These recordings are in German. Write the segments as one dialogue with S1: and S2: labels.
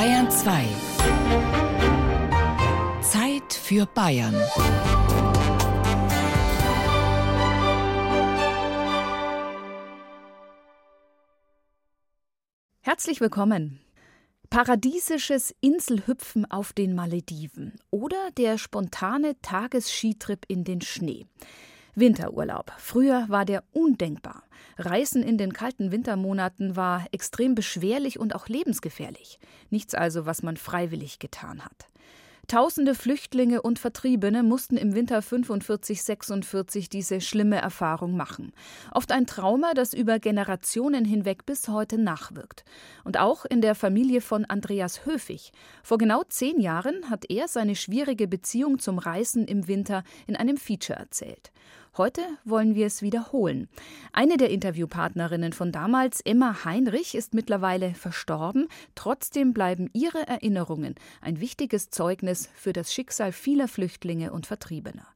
S1: Bayern 2. Zeit für Bayern.
S2: Herzlich willkommen. Paradiesisches Inselhüpfen auf den Malediven oder der spontane Tagesskitrip in den Schnee. Winterurlaub. Früher war der undenkbar. Reisen in den kalten Wintermonaten war extrem beschwerlich und auch lebensgefährlich. Nichts also, was man freiwillig getan hat. Tausende Flüchtlinge und Vertriebene mussten im Winter 45-46 diese schlimme Erfahrung machen. Oft ein Trauma, das über Generationen hinweg bis heute nachwirkt. Und auch in der Familie von Andreas Höfig. Vor genau zehn Jahren hat er seine schwierige Beziehung zum Reisen im Winter in einem Feature erzählt. Heute wollen wir es wiederholen. Eine der Interviewpartnerinnen von damals, Emma Heinrich, ist mittlerweile verstorben. Trotzdem bleiben ihre Erinnerungen ein wichtiges Zeugnis für das Schicksal vieler Flüchtlinge und Vertriebener.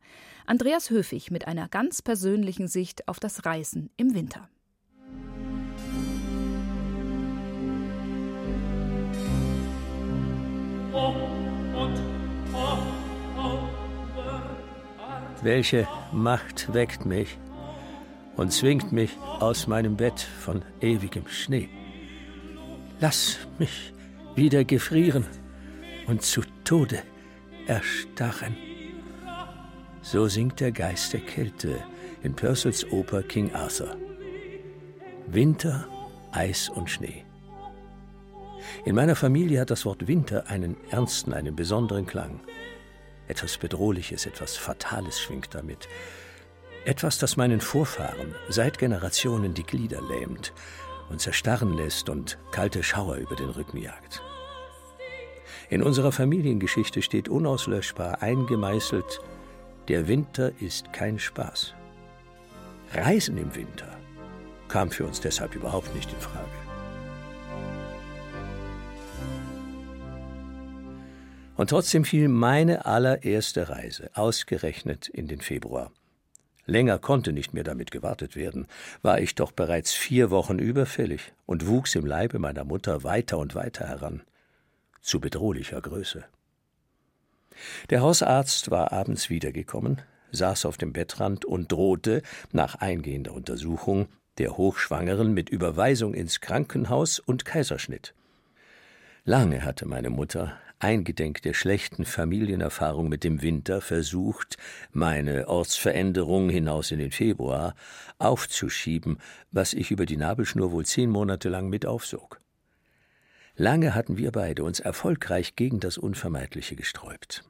S2: Andreas Höfig mit einer ganz persönlichen Sicht auf das Reisen im Winter.
S3: Oh,
S4: Welche Macht weckt mich und zwingt mich aus meinem Bett von ewigem Schnee? Lass mich wieder gefrieren und zu Tode erstarren. So singt der Geist der Kälte in Purcells Oper King Arthur. Winter, Eis und Schnee. In meiner Familie hat das Wort Winter einen ernsten, einen besonderen Klang. Etwas Bedrohliches, etwas Fatales schwingt damit. Etwas, das meinen Vorfahren seit Generationen die Glieder lähmt und zerstarren lässt und kalte Schauer über den Rücken jagt. In unserer Familiengeschichte steht unauslöschbar eingemeißelt, der Winter ist kein Spaß. Reisen im Winter kam für uns deshalb überhaupt nicht in Frage. Und trotzdem fiel meine allererste Reise ausgerechnet in den Februar. Länger konnte nicht mehr damit gewartet werden, war ich doch bereits vier Wochen überfällig und wuchs im Leibe meiner Mutter weiter und weiter heran, zu bedrohlicher Größe. Der Hausarzt war abends wiedergekommen, saß auf dem Bettrand und drohte, nach eingehender Untersuchung, der Hochschwangeren mit Überweisung ins Krankenhaus und Kaiserschnitt. Lange hatte meine Mutter eingedenk der schlechten Familienerfahrung mit dem Winter versucht, meine Ortsveränderung hinaus in den Februar aufzuschieben, was ich über die Nabelschnur wohl zehn Monate lang mit aufsog. Lange hatten wir beide uns erfolgreich gegen das Unvermeidliche gesträubt.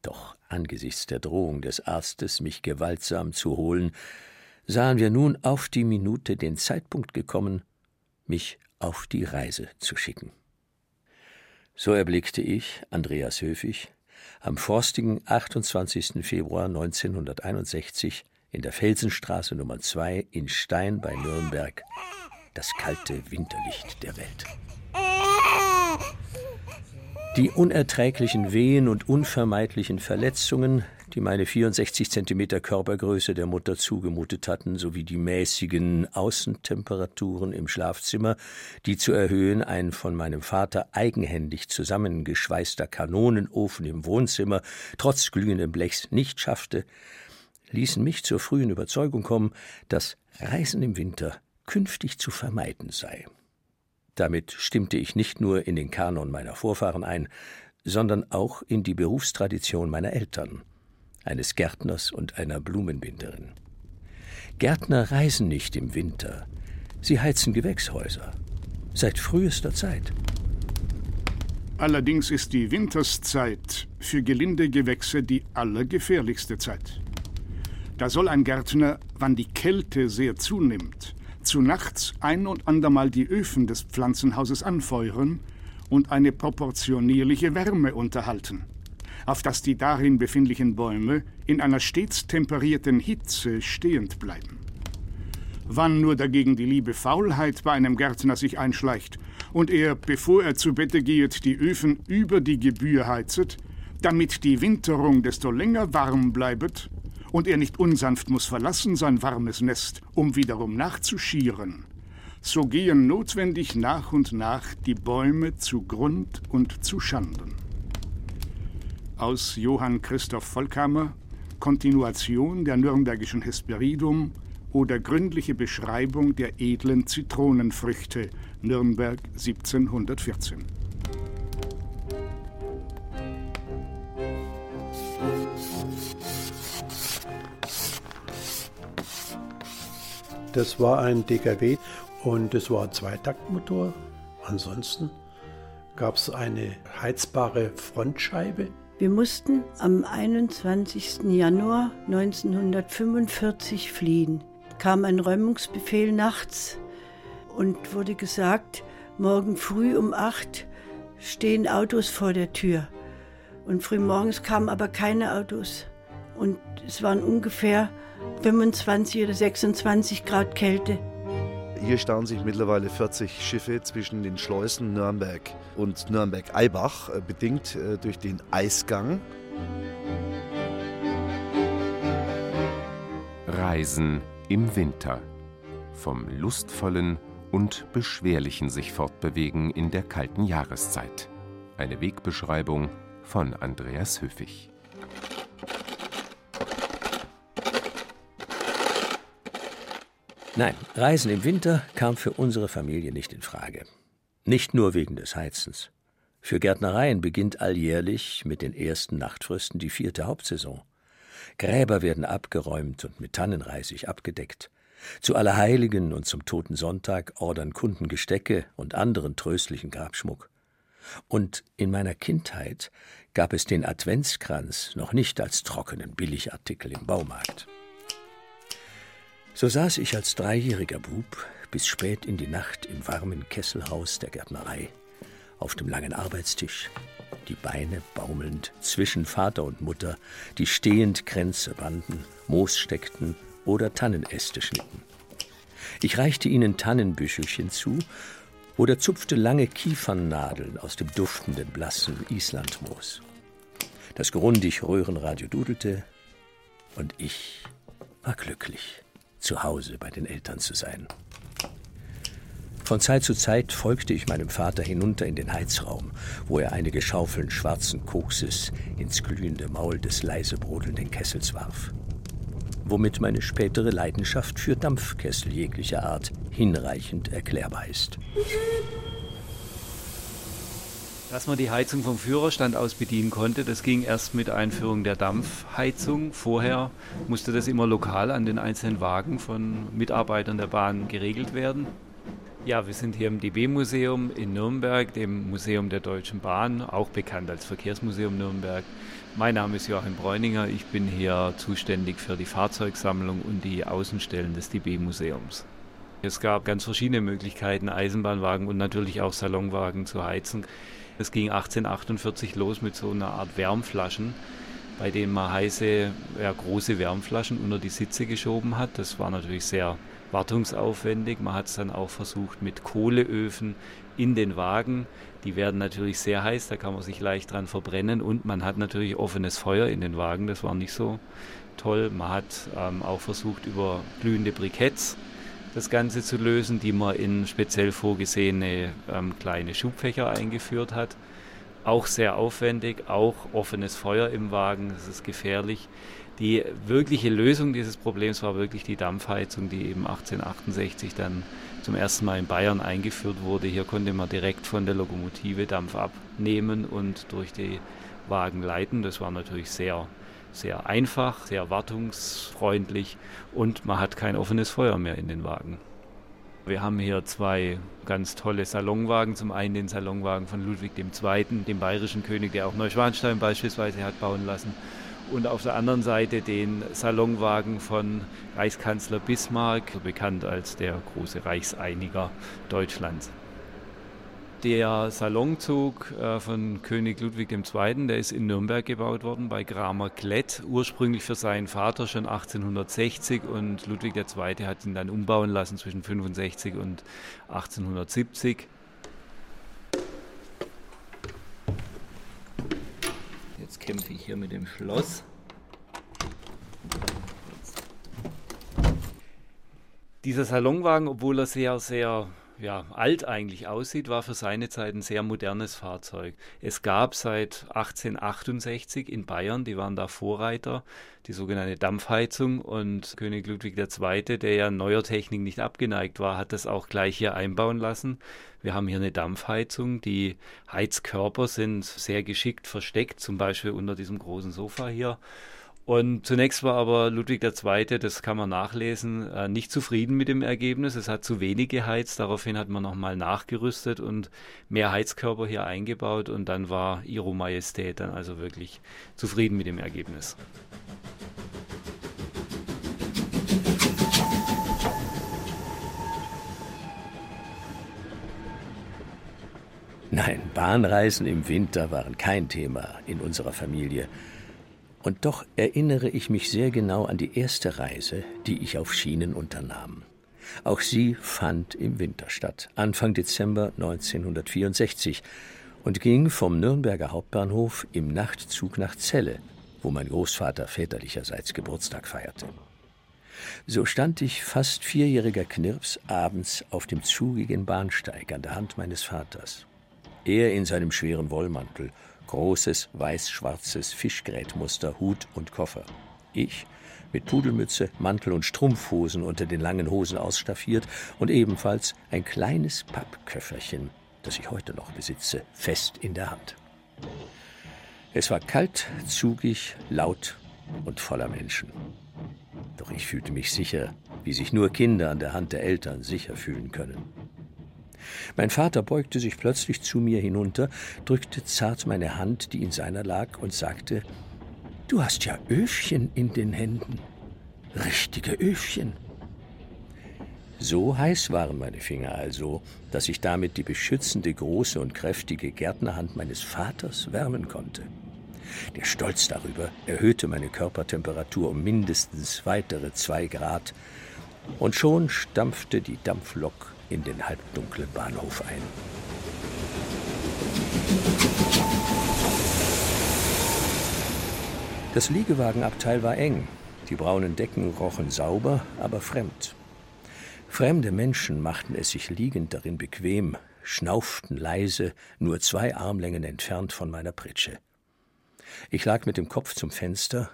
S4: Doch angesichts der Drohung des Arztes, mich gewaltsam zu holen, sahen wir nun auf die Minute den Zeitpunkt gekommen, mich auf die Reise zu schicken. So erblickte ich, Andreas Höfig, am forstigen 28. Februar 1961 in der Felsenstraße Nummer 2 in Stein bei Nürnberg das kalte Winterlicht der Welt. Die unerträglichen Wehen und unvermeidlichen Verletzungen, die meine 64 Zentimeter Körpergröße der Mutter zugemutet hatten, sowie die mäßigen Außentemperaturen im Schlafzimmer, die zu erhöhen ein von meinem Vater eigenhändig zusammengeschweißter Kanonenofen im Wohnzimmer trotz glühenden Blechs nicht schaffte, ließen mich zur frühen Überzeugung kommen, dass Reisen im Winter künftig zu vermeiden sei. Damit stimmte ich nicht nur in den Kanon meiner Vorfahren ein, sondern auch in die Berufstradition meiner Eltern, eines Gärtners und einer Blumenbinderin. Gärtner reisen nicht im Winter, sie heizen Gewächshäuser, seit frühester Zeit.
S5: Allerdings ist die Winterszeit für gelinde Gewächse die allergefährlichste Zeit. Da soll ein Gärtner, wann die Kälte sehr zunimmt, zu nachts ein und andermal die Öfen des Pflanzenhauses anfeuern und eine proportionierliche Wärme unterhalten, auf dass die darin befindlichen Bäume in einer stets temperierten Hitze stehend bleiben. Wann nur dagegen die liebe Faulheit bei einem Gärtner sich einschleicht und er, bevor er zu Bette gehet, die Öfen über die Gebühr heizet, damit die Winterung desto länger warm bleibet, und er nicht unsanft muss verlassen sein warmes Nest, um wiederum nachzuschieren, so gehen notwendig nach und nach die Bäume zu Grund und zu Schanden. Aus Johann Christoph Volkhammer Kontinuation der nürnbergischen Hesperidum oder gründliche Beschreibung der edlen Zitronenfrüchte Nürnberg 1714.
S6: Das war ein DKW und es war ein Zweitaktmotor. Ansonsten gab es eine heizbare Frontscheibe.
S7: Wir mussten am 21. Januar 1945 fliehen. Kam ein Räumungsbefehl nachts und wurde gesagt, morgen früh um 8 stehen Autos vor der Tür. Und frühmorgens kamen aber keine Autos. Und es waren ungefähr 25 oder 26 Grad Kälte.
S8: Hier stauen sich mittlerweile 40 Schiffe zwischen den Schleusen Nürnberg und Nürnberg-Eibach, äh, bedingt äh, durch den Eisgang.
S9: Reisen im Winter. Vom lustvollen und beschwerlichen sich fortbewegen in der kalten Jahreszeit. Eine Wegbeschreibung von Andreas Höfig.
S4: Nein, Reisen im Winter kam für unsere Familie nicht in Frage. Nicht nur wegen des Heizens. Für Gärtnereien beginnt alljährlich mit den ersten Nachtfrösten die vierte Hauptsaison. Gräber werden abgeräumt und mit Tannenreisig abgedeckt. Zu Allerheiligen und zum Toten Sonntag ordern Kunden Gestecke und anderen tröstlichen Grabschmuck. Und in meiner Kindheit gab es den Adventskranz noch nicht als trockenen Billigartikel im Baumarkt. So saß ich als dreijähriger Bub bis spät in die Nacht im warmen Kesselhaus der Gärtnerei, auf dem langen Arbeitstisch, die Beine baumelnd zwischen Vater und Mutter, die stehend Kränze banden, Moos steckten oder Tannenäste schnitten. Ich reichte ihnen Tannenbüschelchen zu oder zupfte lange Kiefernnadeln aus dem duftenden, blassen Islandmoos. Das Grundig-Röhrenradio dudelte und ich war glücklich zu Hause bei den Eltern zu sein. Von Zeit zu Zeit folgte ich meinem Vater hinunter in den Heizraum, wo er einige Schaufeln schwarzen Kokses ins glühende Maul des leise brodelnden Kessels warf. Womit meine spätere Leidenschaft für Dampfkessel jeglicher Art hinreichend erklärbar ist.
S10: Dass man die Heizung vom Führerstand aus bedienen konnte, das ging erst mit Einführung der Dampfheizung. Vorher musste das immer lokal an den einzelnen Wagen von Mitarbeitern der Bahn geregelt werden. Ja, wir sind hier im DB-Museum in Nürnberg, dem Museum der Deutschen Bahn, auch bekannt als Verkehrsmuseum Nürnberg. Mein Name ist Joachim Bräuninger, ich bin hier zuständig für die Fahrzeugsammlung und die Außenstellen des DB-Museums. Es gab ganz verschiedene Möglichkeiten, Eisenbahnwagen und natürlich auch Salonwagen zu heizen. Es ging 1848 los mit so einer Art Wärmflaschen, bei denen man heiße, ja, große Wärmflaschen unter die Sitze geschoben hat. Das war natürlich sehr wartungsaufwendig. Man hat es dann auch versucht mit Kohleöfen in den Wagen. Die werden natürlich sehr heiß, da kann man sich leicht dran verbrennen und man hat natürlich offenes Feuer in den Wagen. Das war nicht so toll. Man hat ähm, auch versucht über glühende Briketts das Ganze zu lösen, die man in speziell vorgesehene ähm, kleine Schubfächer eingeführt hat. Auch sehr aufwendig, auch offenes Feuer im Wagen, das ist gefährlich. Die wirkliche Lösung dieses Problems war wirklich die Dampfheizung, die eben 1868 dann zum ersten Mal in Bayern eingeführt wurde. Hier konnte man direkt von der Lokomotive Dampf abnehmen und durch die Wagen leiten. Das war natürlich sehr sehr einfach, sehr wartungsfreundlich und man hat kein offenes Feuer mehr in den Wagen. Wir haben hier zwei ganz tolle Salonwagen. Zum einen den Salonwagen von Ludwig II., dem bayerischen König, der auch Neuschwanstein beispielsweise hat bauen lassen. Und auf der anderen Seite den Salonwagen von Reichskanzler Bismarck, bekannt als der große Reichseiniger Deutschlands. Der Salonzug äh, von König Ludwig II., der ist in Nürnberg gebaut worden, bei Kramer Klett, ursprünglich für seinen Vater schon 1860 und Ludwig II. hat ihn dann umbauen lassen zwischen 65 und 1870. Jetzt kämpfe ich hier mit dem Schloss. Dieser Salonwagen, obwohl er sehr, sehr ja, alt eigentlich aussieht, war für seine Zeit ein sehr modernes Fahrzeug. Es gab seit 1868 in Bayern, die waren da Vorreiter, die sogenannte Dampfheizung und König Ludwig II., der ja neuer Technik nicht abgeneigt war, hat das auch gleich hier einbauen lassen. Wir haben hier eine Dampfheizung, die Heizkörper sind sehr geschickt versteckt, zum Beispiel unter diesem großen Sofa hier. Und zunächst war aber Ludwig II., das kann man nachlesen, äh, nicht zufrieden mit dem Ergebnis. Es hat zu wenig geheizt. Daraufhin hat man nochmal nachgerüstet und mehr Heizkörper hier eingebaut. Und dann war Ihre Majestät dann also wirklich zufrieden mit dem Ergebnis.
S4: Nein, Bahnreisen im Winter waren kein Thema in unserer Familie. Und doch erinnere ich mich sehr genau an die erste Reise, die ich auf Schienen unternahm. Auch sie fand im Winter statt, Anfang Dezember 1964, und ging vom Nürnberger Hauptbahnhof im Nachtzug nach Celle, wo mein Großvater väterlicherseits Geburtstag feierte. So stand ich fast vierjähriger Knirps abends auf dem zugigen Bahnsteig an der Hand meines Vaters. Er in seinem schweren Wollmantel großes weiß-schwarzes Fischgrätmuster, Hut und Koffer. Ich mit Pudelmütze, Mantel und Strumpfhosen unter den langen Hosen ausstaffiert und ebenfalls ein kleines Pappköfferchen, das ich heute noch besitze, fest in der Hand. Es war kalt, zugig, laut und voller Menschen. Doch ich fühlte mich sicher, wie sich nur Kinder an der Hand der Eltern sicher fühlen können. Mein Vater beugte sich plötzlich zu mir hinunter, drückte zart meine Hand, die in seiner lag, und sagte Du hast ja Öfchen in den Händen. Richtige Öfchen. So heiß waren meine Finger also, dass ich damit die beschützende große und kräftige Gärtnerhand meines Vaters wärmen konnte. Der Stolz darüber erhöhte meine Körpertemperatur um mindestens weitere zwei Grad, und schon stampfte die Dampflok in den halbdunklen Bahnhof ein. Das Liegewagenabteil war eng. Die braunen Decken rochen sauber, aber fremd. Fremde Menschen machten es sich liegend darin bequem, schnauften leise, nur zwei Armlängen entfernt von meiner Pritsche. Ich lag mit dem Kopf zum Fenster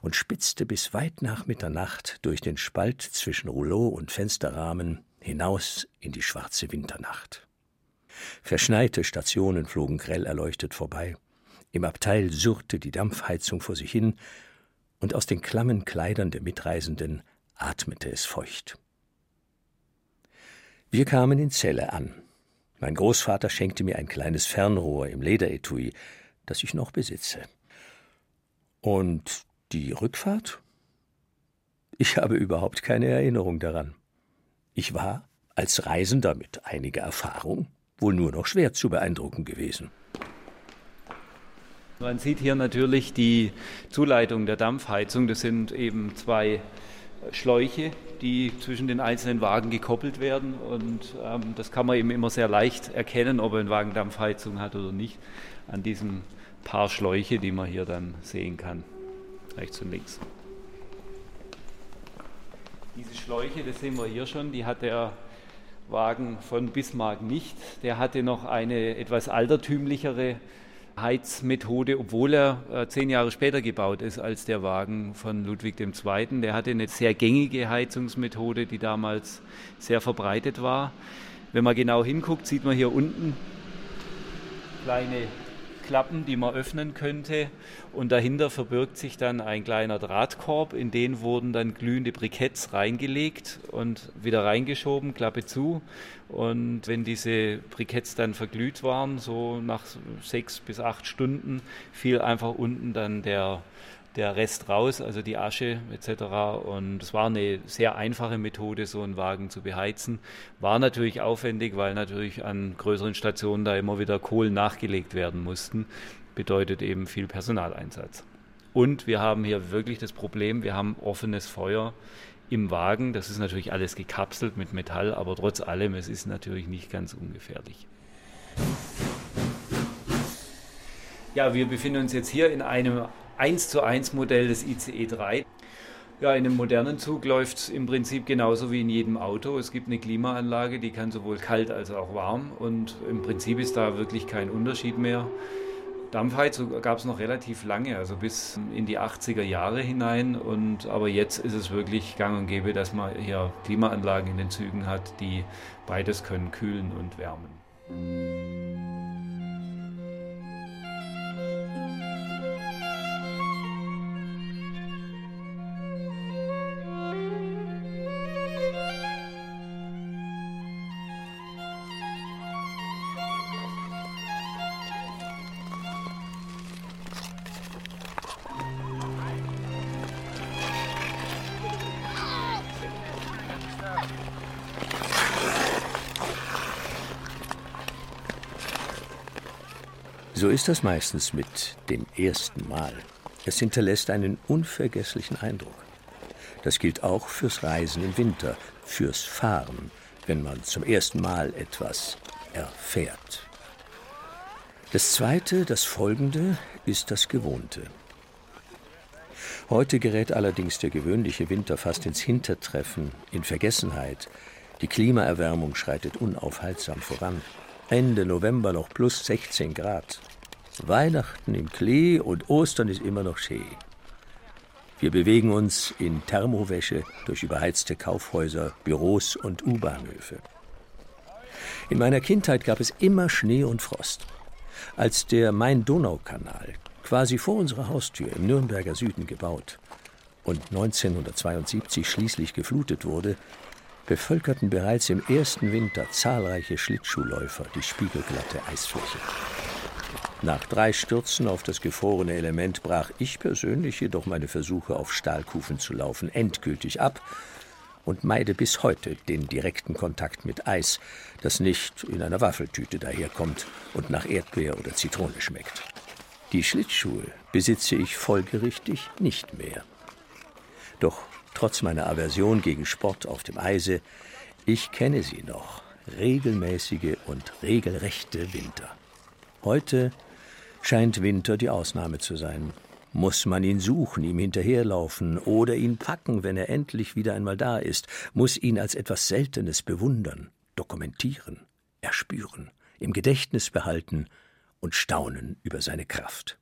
S4: und spitzte bis weit nach Mitternacht durch den Spalt zwischen Rouleau und Fensterrahmen hinaus in die schwarze Winternacht. Verschneite Stationen flogen grell erleuchtet vorbei. Im Abteil surrte die Dampfheizung vor sich hin, und aus den klammen Kleidern der Mitreisenden atmete es feucht. Wir kamen in Celle an. Mein Großvater schenkte mir ein kleines Fernrohr im Lederetui, das ich noch besitze. Und die Rückfahrt? Ich habe überhaupt keine Erinnerung daran. Ich war als Reisender mit einiger Erfahrung wohl nur noch schwer zu beeindrucken gewesen.
S10: Man sieht hier natürlich die Zuleitung der Dampfheizung. Das sind eben zwei Schläuche, die zwischen den einzelnen Wagen gekoppelt werden. Und ähm, das kann man eben immer sehr leicht erkennen, ob ein Wagen Dampfheizung hat oder nicht, an diesem paar Schläuche, die man hier dann sehen kann, rechts und links. Diese Schläuche, das sehen wir hier schon, die hat der Wagen von Bismarck nicht. Der hatte noch eine etwas altertümlichere Heizmethode, obwohl er äh, zehn Jahre später gebaut ist als der Wagen von Ludwig II. Der hatte eine sehr gängige Heizungsmethode, die damals sehr verbreitet war. Wenn man genau hinguckt, sieht man hier unten kleine Klappen, die man öffnen könnte. Und dahinter verbirgt sich dann ein kleiner Drahtkorb, in den wurden dann glühende Briketts reingelegt und wieder reingeschoben, Klappe zu. Und wenn diese Briketts dann verglüht waren, so nach sechs bis acht Stunden, fiel einfach unten dann der der Rest raus, also die Asche etc. Und es war eine sehr einfache Methode, so einen Wagen zu beheizen. War natürlich aufwendig, weil natürlich an größeren Stationen da immer wieder Kohlen nachgelegt werden mussten. Bedeutet eben viel Personaleinsatz. Und wir haben hier wirklich das Problem, wir haben offenes Feuer im Wagen. Das ist natürlich alles gekapselt mit Metall, aber trotz allem, es ist natürlich nicht ganz ungefährlich. Ja, wir befinden uns jetzt hier in einem 1 zu 1 Modell des ICE 3. Ja, in einem modernen Zug läuft es im Prinzip genauso wie in jedem Auto. Es gibt eine Klimaanlage, die kann sowohl kalt als auch warm und im Prinzip ist da wirklich kein Unterschied mehr. Dampfheizung gab es noch relativ lange, also bis in die 80er Jahre hinein. Und, aber jetzt ist es wirklich gang und gäbe, dass man hier Klimaanlagen in den Zügen hat, die beides können, kühlen und wärmen.
S4: So ist das meistens mit dem ersten Mal. Es hinterlässt einen unvergesslichen Eindruck. Das gilt auch fürs Reisen im Winter, fürs Fahren, wenn man zum ersten Mal etwas erfährt. Das zweite, das folgende, ist das Gewohnte. Heute gerät allerdings der gewöhnliche Winter fast ins Hintertreffen, in Vergessenheit. Die Klimaerwärmung schreitet unaufhaltsam voran. Ende November noch plus 16 Grad. Weihnachten im Klee und Ostern ist immer noch schön. Wir bewegen uns in Thermowäsche durch überheizte Kaufhäuser, Büros und U-Bahnhöfe. In meiner Kindheit gab es immer Schnee und Frost. Als der Main-Donau-Kanal quasi vor unserer Haustür im Nürnberger Süden gebaut und 1972 schließlich geflutet wurde, bevölkerten bereits im ersten Winter zahlreiche Schlittschuhläufer die spiegelglatte Eisfläche. Nach drei Stürzen auf das gefrorene Element brach ich persönlich jedoch meine Versuche, auf Stahlkufen zu laufen, endgültig ab und meide bis heute den direkten Kontakt mit Eis, das nicht in einer Waffeltüte daherkommt und nach Erdbeer oder Zitrone schmeckt. Die Schlittschuhe besitze ich folgerichtig nicht mehr. Doch trotz meiner Aversion gegen Sport auf dem Eise, ich kenne sie noch, regelmäßige und regelrechte Winter. Heute scheint Winter die Ausnahme zu sein. Muss man ihn suchen, ihm hinterherlaufen oder ihn packen, wenn er endlich wieder einmal da ist, muss ihn als etwas Seltenes bewundern, dokumentieren, erspüren, im Gedächtnis behalten und staunen über seine Kraft.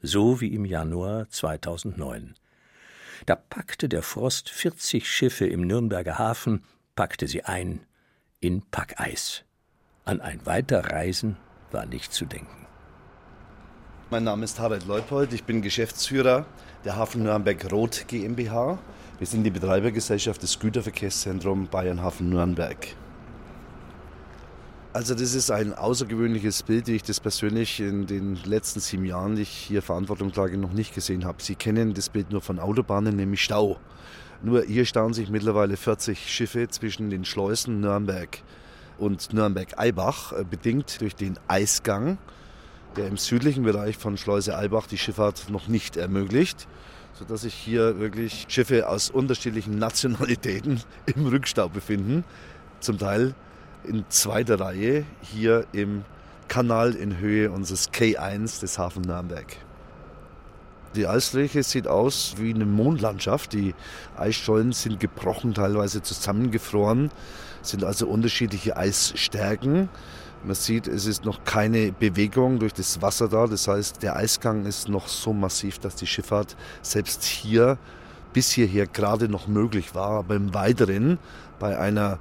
S4: So wie im Januar 2009. Da packte der Frost 40 Schiffe im Nürnberger Hafen, packte sie ein in Packeis. An ein Weiterreisen war nicht zu denken.
S8: Mein Name ist Harald Leupold, ich bin Geschäftsführer der Hafen Nürnberg Rot GmbH. Wir sind die Betreibergesellschaft des Güterverkehrszentrums Bayern Hafen Nürnberg. Also das ist ein außergewöhnliches Bild, wie ich das persönlich in den letzten sieben Jahren, die ich hier Verantwortung trage, noch nicht gesehen habe. Sie kennen das Bild nur von Autobahnen, nämlich Stau. Nur hier stauen sich mittlerweile 40 Schiffe zwischen den Schleusen Nürnberg und Nürnberg-Eibach, äh, bedingt durch den Eisgang, der im südlichen Bereich von Schleuse Eibach die Schifffahrt noch nicht ermöglicht, sodass sich hier wirklich Schiffe aus unterschiedlichen Nationalitäten im Rückstau befinden. Zum Teil in zweiter Reihe hier im Kanal in Höhe unseres K1 des Hafen Nürnberg. Die Eisfläche sieht aus wie eine Mondlandschaft. Die Eisschollen sind gebrochen, teilweise zusammengefroren, sind also unterschiedliche Eisstärken. Man sieht, es ist noch keine Bewegung durch das Wasser da. Das heißt, der Eisgang ist noch so massiv, dass die Schifffahrt selbst hier bis hierher gerade noch möglich war. Aber im Weiteren bei einer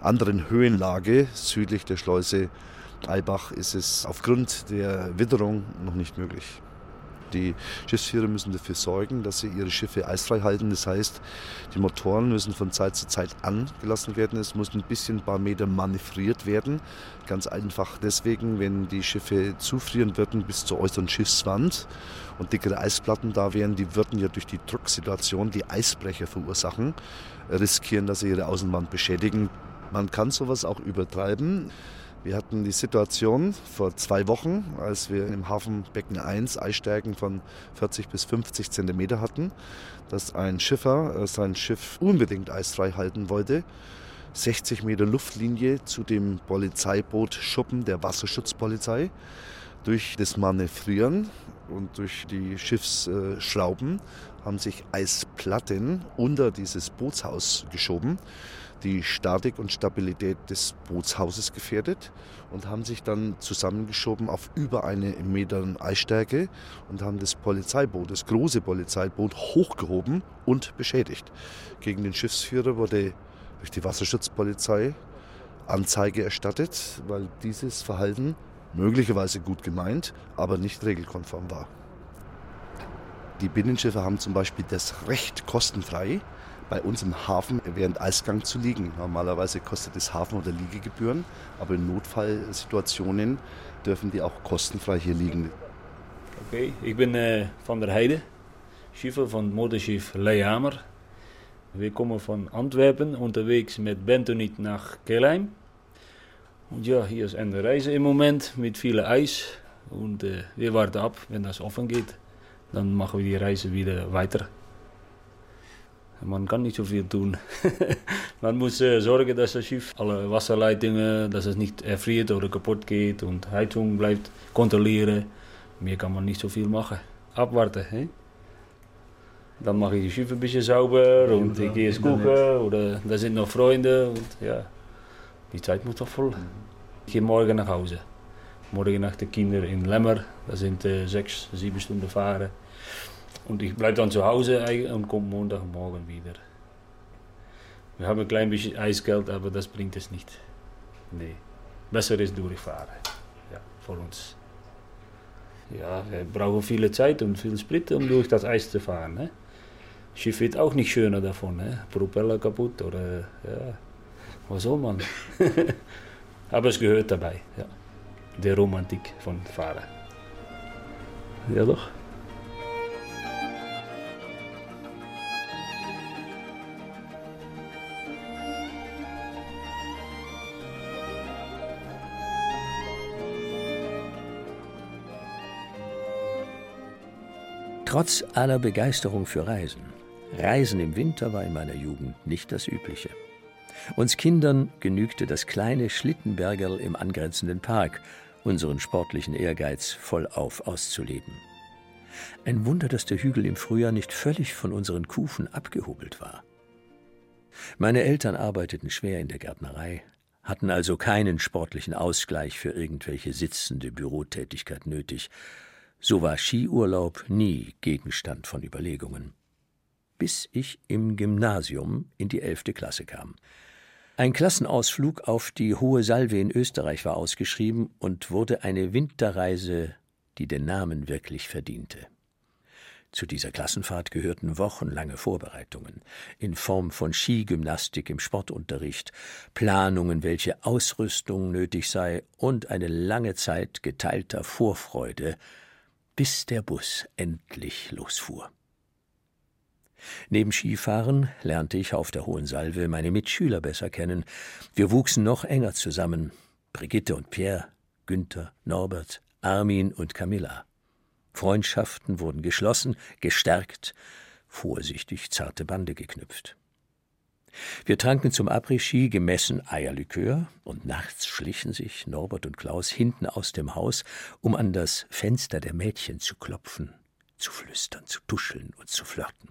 S8: anderen Höhenlage südlich der Schleuse Eibach ist es aufgrund der Witterung noch nicht möglich. Die Schiffsführer müssen dafür sorgen, dass sie ihre Schiffe eisfrei halten. Das heißt, die Motoren müssen von Zeit zu Zeit angelassen werden. Es muss ein bisschen ein paar Meter manövriert werden. Ganz einfach deswegen, wenn die Schiffe zufrieren würden bis zur äußeren Schiffswand und dickere Eisplatten da wären, die würden ja durch die Drucksituation die Eisbrecher verursachen, riskieren, dass sie ihre Außenwand beschädigen. Man kann sowas auch übertreiben. Wir hatten die Situation vor zwei Wochen, als wir im Hafenbecken 1 Eisstärken von 40 bis 50 Zentimeter hatten, dass ein Schiffer äh, sein Schiff unbedingt eisfrei halten wollte. 60 Meter Luftlinie zu dem Polizeiboot Schuppen der Wasserschutzpolizei. Durch das Manövrieren und durch die Schiffsschrauben haben sich Eisplatten Platten unter dieses Bootshaus geschoben, die Statik und Stabilität des Bootshauses gefährdet und haben sich dann zusammengeschoben auf über eine Meter Eisstärke und haben das Polizeiboot, das große Polizeiboot, hochgehoben und beschädigt. Gegen den Schiffsführer wurde durch die Wasserschutzpolizei Anzeige erstattet, weil dieses Verhalten möglicherweise gut gemeint, aber nicht regelkonform war. Die Binnenschiffe haben zum Beispiel das Recht, kostenfrei bei uns im Hafen während Eisgang zu liegen. Normalerweise kostet es Hafen- oder Liegegebühren, aber in Notfallsituationen dürfen die auch kostenfrei hier liegen.
S11: Okay, ich bin äh, van der Heide, Schiffer von Motorschiff Leamer. Wir kommen von Antwerpen unterwegs mit Bentonit nach Kelheim. Und ja, hier ist eine Reise im Moment mit viel Eis. Und äh, wir warten ab, wenn das offen geht. Dann machen wir die Reise wieder weiter. Man kann nicht so viel tun. Man muss äh, sorgen, dass das Schiff, alle Wasserleitungen, dass es nicht erfriert oder kaputt geht und Heizung bleibt kontrollieren. Mehr kann man nicht so viel machen. Abwarten. Hè? Dann mache ich die Schiffe ein bisschen sauber und ich gehe es gucken oder da sind noch Freunde und ja, die Zeit muss doch voll. Ich gehe morgen nach Hause. Morgen nach den Kindern in Lemmer, da sind äh, sechs, sieben Stunden fahren. Und ich bleibe dann zu Hause und komme Montagmorgen wieder. Wir haben ein klein bisschen Eisgeld, aber das bringt es nicht. Nee, besser ist durchfahren. Ja, für uns. Ja, wir brauchen viele Zeit und viel Sprit, um durch das Eis zu fahren. Ne? Schiff wird auch nicht schöner davon. Ne? Propeller kaputt oder ja, was soll man? aber es gehört dabei, ja. Der Romantik von Fahren. Ja doch.
S4: Trotz aller Begeisterung für Reisen. Reisen im Winter war in meiner Jugend nicht das Übliche. Uns Kindern genügte das kleine Schlittenbergerl im angrenzenden Park, unseren sportlichen Ehrgeiz vollauf auszuleben. Ein Wunder, dass der Hügel im Frühjahr nicht völlig von unseren Kufen abgehobelt war. Meine Eltern arbeiteten schwer in der Gärtnerei, hatten also keinen sportlichen Ausgleich für irgendwelche sitzende Bürotätigkeit nötig. So war Skiurlaub nie Gegenstand von Überlegungen. Bis ich im Gymnasium in die elfte Klasse kam. Ein Klassenausflug auf die Hohe Salve in Österreich war ausgeschrieben und wurde eine Winterreise, die den Namen wirklich verdiente. Zu dieser Klassenfahrt gehörten wochenlange Vorbereitungen in Form von Skigymnastik im Sportunterricht, Planungen, welche Ausrüstung nötig sei und eine lange Zeit geteilter Vorfreude, bis der Bus endlich losfuhr. Neben Skifahren lernte ich auf der Hohen Salve meine Mitschüler besser kennen. Wir wuchsen noch enger zusammen. Brigitte und Pierre, Günther, Norbert, Armin und Camilla. Freundschaften wurden geschlossen, gestärkt, vorsichtig zarte Bande geknüpft. Wir tranken zum Après-Ski gemessen Eierlikör und nachts schlichen sich Norbert und Klaus hinten aus dem Haus, um an das Fenster der Mädchen zu klopfen, zu flüstern, zu tuscheln und zu flirten.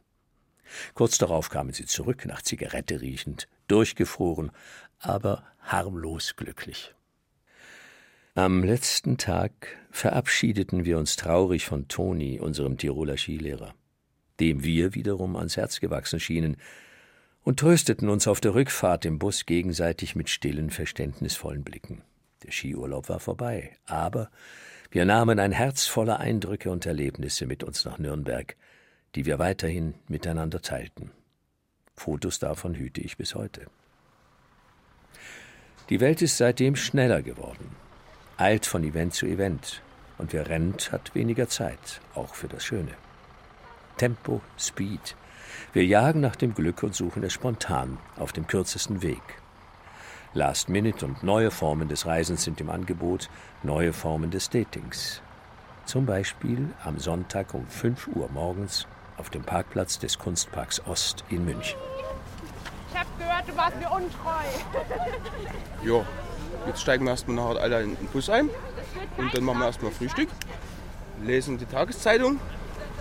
S4: Kurz darauf kamen sie zurück, nach Zigarette riechend, durchgefroren, aber harmlos glücklich. Am letzten Tag verabschiedeten wir uns traurig von Toni, unserem Tiroler Skilehrer, dem wir wiederum ans Herz gewachsen schienen, und trösteten uns auf der Rückfahrt im Bus gegenseitig mit stillen, verständnisvollen Blicken. Der Skiurlaub war vorbei, aber wir nahmen ein Herz voller Eindrücke und Erlebnisse mit uns nach Nürnberg, die wir weiterhin miteinander teilten. Fotos davon hüte ich bis heute. Die Welt ist seitdem schneller geworden, eilt von Event zu Event, und wer rennt, hat weniger Zeit, auch für das Schöne. Tempo, Speed. Wir jagen nach dem Glück und suchen es spontan auf dem kürzesten Weg. Last Minute und neue Formen des Reisens sind im Angebot, neue Formen des Datings. Zum Beispiel am Sonntag um 5 Uhr morgens auf dem Parkplatz des Kunstparks Ost in München.
S12: Ich hab gehört, du warst mir untreu.
S13: Ja, jetzt steigen wir erstmal nachher alle in den Bus ein und dann machen wir erstmal Frühstück, lesen die Tageszeitung,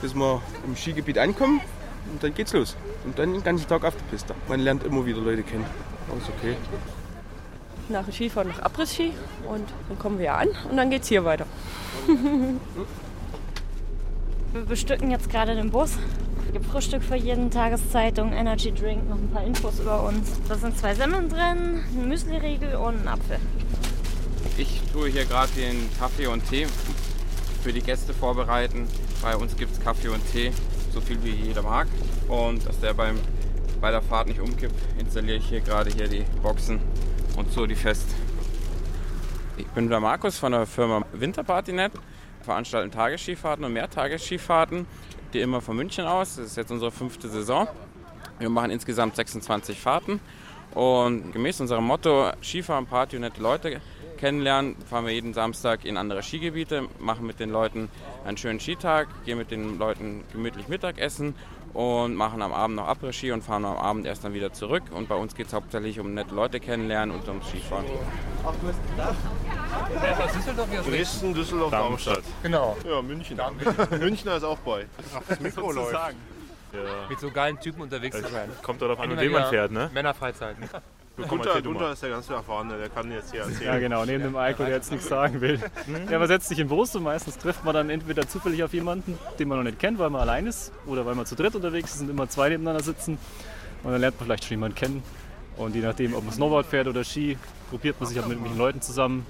S13: bis wir im Skigebiet ankommen. Und dann geht's los. Und dann den ganzen Tag auf der Piste. Man lernt immer wieder Leute kennen. Alles okay.
S14: Nach dem Skifahren noch Abriss-Ski und dann kommen wir an und dann geht's hier weiter.
S15: wir bestücken jetzt gerade den Bus. Es gibt Frühstück für jeden, Tageszeitung, Energy Drink, noch ein paar Infos über uns. Da sind zwei Semmeln drin, ein Müsliriegel und ein Apfel.
S16: Ich tue hier gerade den Kaffee und Tee für die Gäste vorbereiten. Bei uns gibt es Kaffee und Tee, so viel wie jeder mag. Und dass der beim, bei der Fahrt nicht umkippt, installiere ich hier gerade hier die Boxen und so die fest. Ich bin der Markus von der Firma Winterpartynet. Wir veranstalten Tagesskifahrten und Mehrtagesskifahrten, die immer von München aus. Das ist jetzt unsere fünfte Saison. Wir machen insgesamt 26 Fahrten und gemäß unserem Motto Skifahren, Party und nette Leute kennenlernen, fahren wir jeden Samstag in andere Skigebiete, machen mit den Leuten einen schönen Skitag, gehen mit den Leuten gemütlich Mittagessen und machen am Abend noch Après-Ski und fahren am Abend erst dann wieder zurück. Und bei uns geht es hauptsächlich um nette Leute kennenlernen und ums Skifahren.
S17: Dresden, Düsseldorf, Darmstadt.
S18: Genau.
S17: Ja, München. Münchner ist auch bei.
S18: Ach, das Mikro läuft. Ja. Mit so geilen Typen unterwegs zu sein.
S17: Kommt darauf an, mit wem man fährt, ne?
S18: Männerfreizeiten.
S17: Gunter, Gunter ist der ganz Erfahrene, der kann jetzt hier erzählen.
S19: Ja, genau, neben dem Eiko, der jetzt nichts sagen will. Ja, man setzt sich im Bus und meistens trifft man dann entweder zufällig auf jemanden, den man noch nicht kennt, weil man allein ist, oder weil man zu dritt unterwegs ist und immer zwei nebeneinander sitzen. Und dann lernt man vielleicht schon jemanden kennen. Und je nachdem, ob man Snowboard fährt oder Ski, probiert man sich halt mit irgendwelchen Leuten zusammen.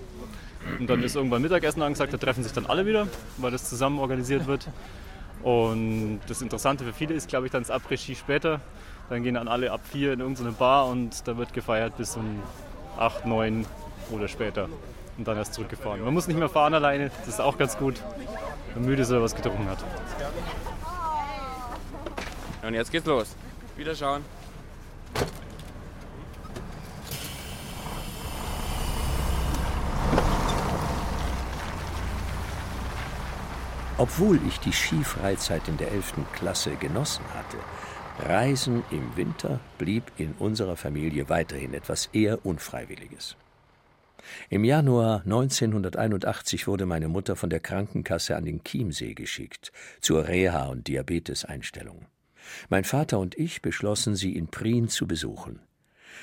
S19: Und dann ist irgendwann Mittagessen angesagt, da treffen sich dann alle wieder, weil das zusammen organisiert wird. Und das Interessante für viele ist, glaube ich, dann das Après-Ski später. Dann gehen dann alle ab vier in irgendeine Bar und da wird gefeiert bis um acht, neun oder später. Und dann erst zurückgefahren. Man muss nicht mehr fahren alleine, das ist auch ganz gut. Wenn müde ist oder was getrunken hat.
S16: Und jetzt geht's los. Wieder
S4: Obwohl ich die Skifreizeit in der 11. Klasse genossen hatte, Reisen im Winter blieb in unserer Familie weiterhin etwas eher Unfreiwilliges. Im Januar 1981 wurde meine Mutter von der Krankenkasse an den Chiemsee geschickt, zur Reha- und Diabeteseinstellung. Mein Vater und ich beschlossen, sie in Prien zu besuchen.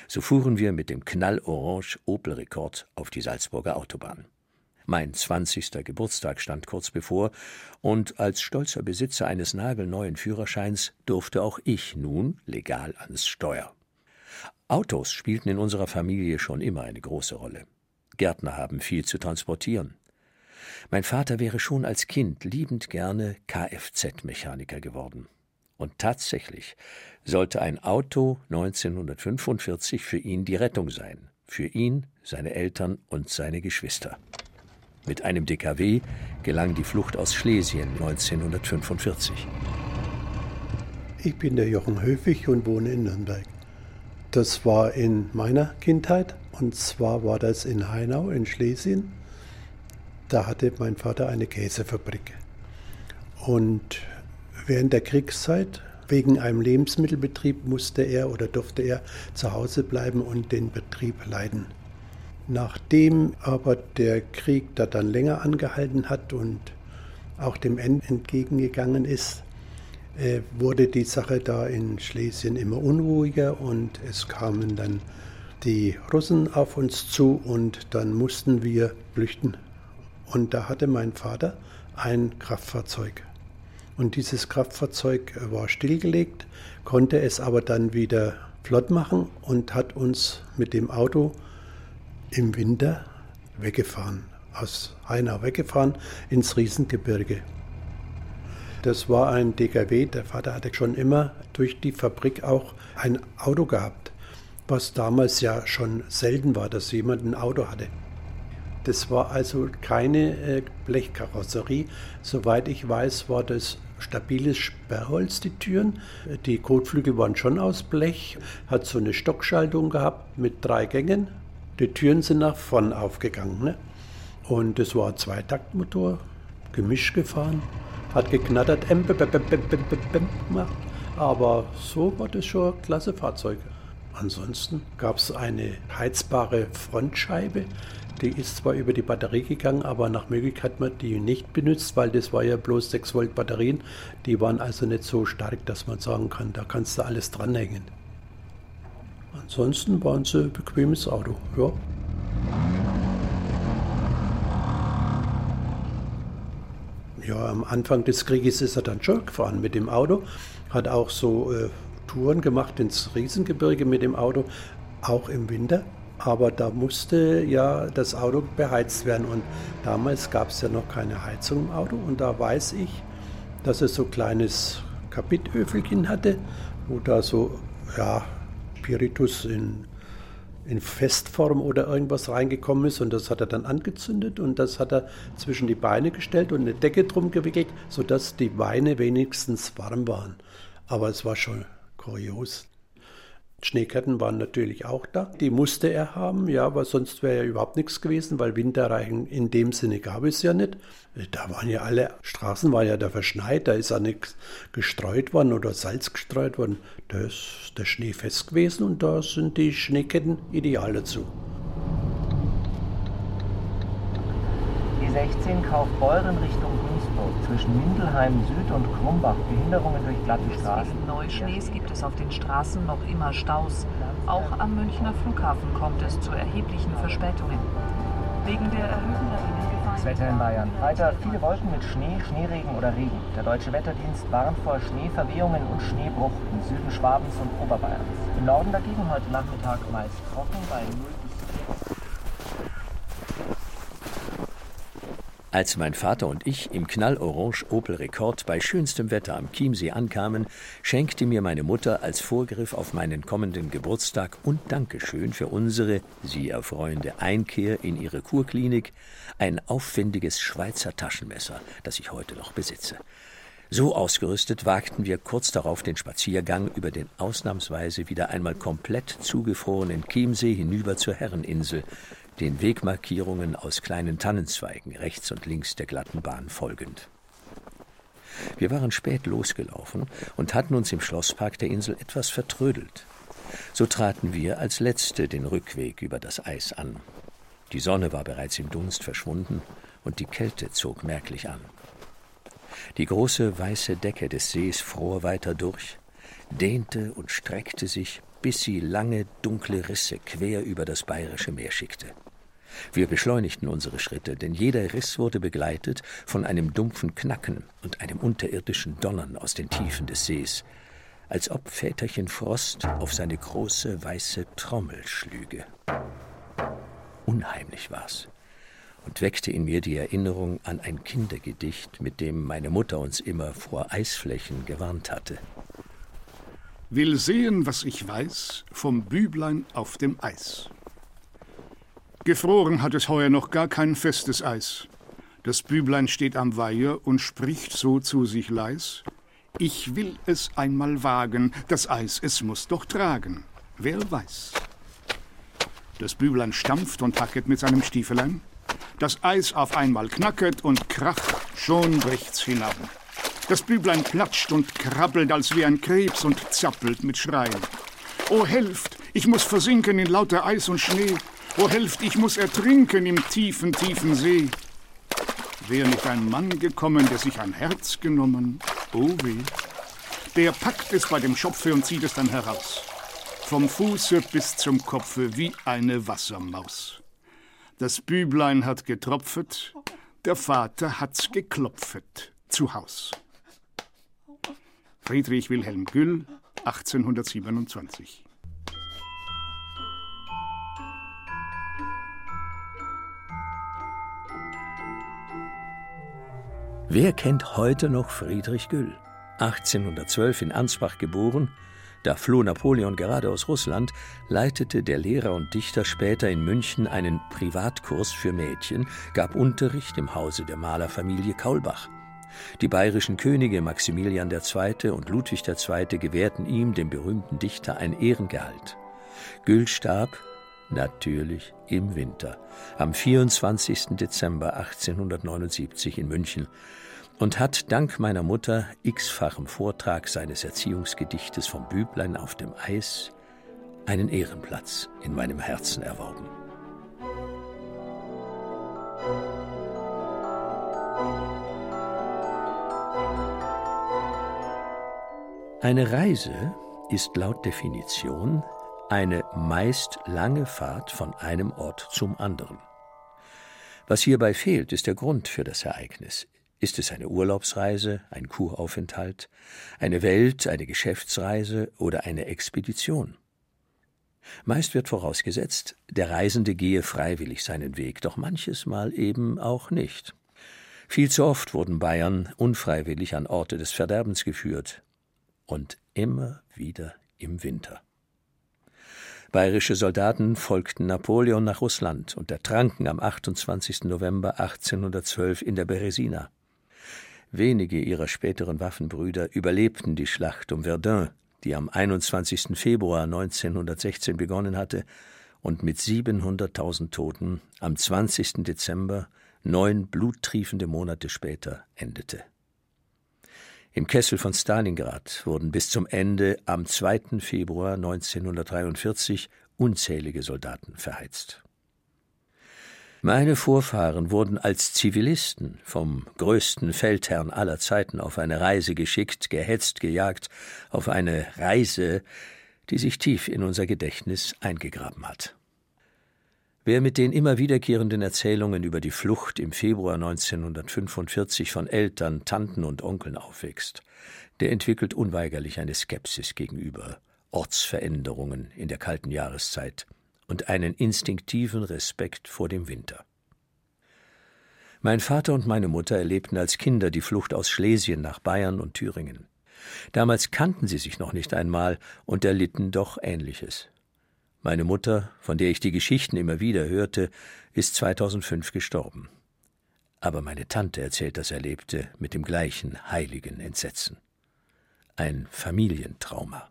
S4: So fuhren wir mit dem knallorange Opel Rekord auf die Salzburger Autobahn. Mein zwanzigster Geburtstag stand kurz bevor, und als stolzer Besitzer eines nagelneuen Führerscheins durfte auch ich nun legal ans Steuer. Autos spielten in unserer Familie schon immer eine große Rolle. Gärtner haben viel zu transportieren. Mein Vater wäre schon als Kind liebend gerne Kfz-Mechaniker geworden. Und tatsächlich sollte ein Auto 1945 für ihn die Rettung sein, für ihn, seine Eltern und seine Geschwister. Mit einem DKW gelang die Flucht aus Schlesien 1945.
S6: Ich bin der Jochen Höfig und wohne in Nürnberg. Das war in meiner Kindheit und zwar war das in Heinau in Schlesien. Da hatte mein Vater eine Käsefabrik. Und während der Kriegszeit, wegen einem Lebensmittelbetrieb, musste er oder durfte er zu Hause bleiben und den Betrieb leiten. Nachdem aber der Krieg da dann länger angehalten hat und auch dem Ende entgegengegangen ist, äh, wurde die Sache da in Schlesien immer unruhiger und es kamen dann die Russen auf uns zu und dann mussten wir flüchten. Und da hatte mein Vater ein Kraftfahrzeug. Und dieses Kraftfahrzeug war stillgelegt, konnte es aber dann wieder flott machen und hat uns mit dem Auto im Winter weggefahren, aus Heinau weggefahren ins Riesengebirge. Das war ein DKW, der Vater hatte schon immer durch die Fabrik auch ein Auto gehabt, was damals ja schon selten war, dass jemand ein Auto hatte. Das war also keine äh, Blechkarosserie. Soweit ich weiß, war das stabiles Sperrholz, die Türen. Die Kotflügel waren schon aus Blech, hat so eine Stockschaltung gehabt mit drei Gängen, die Türen sind nach vorn aufgegangen. Ne? Und es war ein Zweitaktmotor, gemischt gefahren, hat geknattert, gemacht. Aber so war das schon ein klasse Fahrzeug. Ansonsten gab es eine heizbare Frontscheibe. Die ist zwar über die Batterie gegangen, aber nach Möglichkeit hat man die nicht benutzt, weil das war ja bloß 6 Volt Batterien. Die waren also nicht so stark, dass man sagen kann, da kannst du alles dranhängen. Ansonsten waren sie ein bequemes Auto, ja. Ja, am Anfang des Krieges ist er dann schon gefahren mit dem Auto, hat auch so äh, Touren gemacht ins Riesengebirge mit dem Auto, auch im Winter. Aber da musste ja das Auto beheizt werden und damals gab es ja noch keine Heizung im Auto und da weiß ich, dass es so ein kleines Kapitöfelchen hatte, wo da so ja, Spiritus in in Festform oder irgendwas reingekommen ist und das hat er dann angezündet und das hat er zwischen die Beine gestellt und eine Decke drum gewickelt, sodass die Beine wenigstens warm waren. Aber es war schon kurios. Schneeketten waren natürlich auch da. Die musste er haben, ja, aber sonst wäre ja überhaupt nichts gewesen, weil Winterreichen in dem Sinne gab es ja nicht. Da waren ja alle Straßen waren ja da verschneit, da ist ja nichts gestreut worden oder Salz gestreut worden. Da ist der Schnee fest gewesen und da sind die Schneeketten ideal dazu.
S20: 16 Kaufbeuren Richtung Duisburg zwischen Mindelheim Süd und Krumbach Behinderungen durch glatte Straßen.
S21: Wegen Neuschnees gibt es auf den Straßen noch immer Staus. Auch am Münchner Flughafen kommt es zu erheblichen Verspätungen. Wegen der erhöhten
S20: Das Wetter in Bayern. Weiter viele Wolken mit Schnee, Schneeregen oder Regen. Der Deutsche Wetterdienst warnt vor Schneeverwehungen und Schneebruch im Süden Schwabens und Oberbayerns. Im Norden dagegen heute Nachmittag meist trocken bei 0 bis 4
S4: Als mein Vater und ich im knallorange Opel Rekord bei schönstem Wetter am Chiemsee ankamen, schenkte mir meine Mutter als Vorgriff auf meinen kommenden Geburtstag und Dankeschön für unsere, sie erfreuende Einkehr in ihre Kurklinik ein aufwendiges Schweizer Taschenmesser, das ich heute noch besitze. So ausgerüstet wagten wir kurz darauf den Spaziergang über den ausnahmsweise wieder einmal komplett zugefrorenen Chiemsee hinüber zur Herreninsel, den Wegmarkierungen aus kleinen Tannenzweigen rechts und links der glatten Bahn folgend. Wir waren spät losgelaufen und hatten uns im Schlosspark der Insel etwas vertrödelt. So traten wir als Letzte den Rückweg über das Eis an. Die Sonne war bereits im Dunst verschwunden und die Kälte zog merklich an. Die große weiße Decke des Sees fror weiter durch, dehnte und streckte sich bis sie lange, dunkle Risse quer über das bayerische Meer schickte. Wir beschleunigten unsere Schritte, denn jeder Riss wurde begleitet von einem dumpfen Knacken und einem unterirdischen Donnern aus den Tiefen des Sees, als ob Väterchen Frost auf seine große weiße Trommel schlüge. Unheimlich war's und weckte in mir die Erinnerung an ein Kindergedicht, mit dem meine Mutter uns immer vor Eisflächen gewarnt hatte
S5: will sehen, was ich weiß, vom Büblein auf dem Eis. Gefroren hat es heuer noch gar kein festes Eis. Das Büblein steht am Weiher und spricht so zu sich leis. Ich will es einmal wagen, das Eis, es muss doch tragen. Wer weiß. Das Büblein stampft und hacket mit seinem Stiefelein. Das Eis auf einmal knacket und kracht, schon bricht's hinab. Das Büblein platscht und krabbelt, als wie ein Krebs und zappelt mit Schreien. O helft, ich muss versinken in lauter Eis und Schnee. O helft, ich muss ertrinken im tiefen, tiefen See. Wäre nicht ein Mann gekommen, der sich ein Herz genommen, oh weh. Der packt es bei dem Schopfe und zieht es dann heraus. Vom Fuße bis zum Kopfe wie eine Wassermaus. Das Büblein hat getropfet, der Vater hat's geklopfet zu Haus. Friedrich Wilhelm Güll, 1827.
S4: Wer kennt heute noch Friedrich Güll? 1812 in Ansbach geboren, da floh Napoleon gerade aus Russland, leitete der Lehrer und Dichter später in München einen Privatkurs für Mädchen, gab Unterricht im Hause der Malerfamilie Kaulbach. Die bayerischen Könige Maximilian II. und Ludwig II. gewährten ihm, dem berühmten Dichter, ein Ehrengehalt. Güll starb, natürlich im Winter, am 24. Dezember 1879 in München und hat dank meiner Mutter x-fachem Vortrag seines Erziehungsgedichtes vom Büblein auf dem Eis einen Ehrenplatz in meinem Herzen erworben. Eine Reise ist laut Definition eine meist lange Fahrt von einem Ort zum anderen. Was hierbei fehlt, ist der Grund für das Ereignis. Ist es eine Urlaubsreise, ein Kuraufenthalt, eine Welt-, eine Geschäftsreise oder eine Expedition? Meist wird vorausgesetzt, der Reisende gehe freiwillig seinen Weg, doch manches Mal eben auch nicht. Viel zu oft wurden Bayern unfreiwillig an Orte des Verderbens geführt, und immer wieder im Winter. Bayerische Soldaten folgten Napoleon nach Russland und ertranken am 28. November 1812 in der Beresina. Wenige ihrer späteren Waffenbrüder überlebten die Schlacht um Verdun, die am 21. Februar 1916 begonnen hatte und mit 700.000 Toten am 20. Dezember, neun bluttriefende Monate später, endete. Im Kessel von Stalingrad wurden bis zum Ende am 2. Februar 1943 unzählige Soldaten verheizt. Meine Vorfahren wurden als Zivilisten vom größten Feldherrn aller Zeiten auf eine Reise geschickt, gehetzt, gejagt, auf eine Reise, die sich tief in unser Gedächtnis eingegraben hat. Wer mit den immer wiederkehrenden Erzählungen über die Flucht im Februar 1945 von Eltern, Tanten und Onkeln aufwächst, der entwickelt unweigerlich eine Skepsis gegenüber Ortsveränderungen in der kalten Jahreszeit und einen instinktiven Respekt vor dem Winter. Mein Vater und meine Mutter erlebten als Kinder die Flucht aus Schlesien nach Bayern und Thüringen. Damals kannten sie sich noch nicht einmal und erlitten doch Ähnliches. Meine Mutter, von der ich die Geschichten immer wieder hörte, ist 2005 gestorben. Aber meine Tante erzählt das Erlebte mit dem gleichen heiligen Entsetzen. Ein Familientrauma.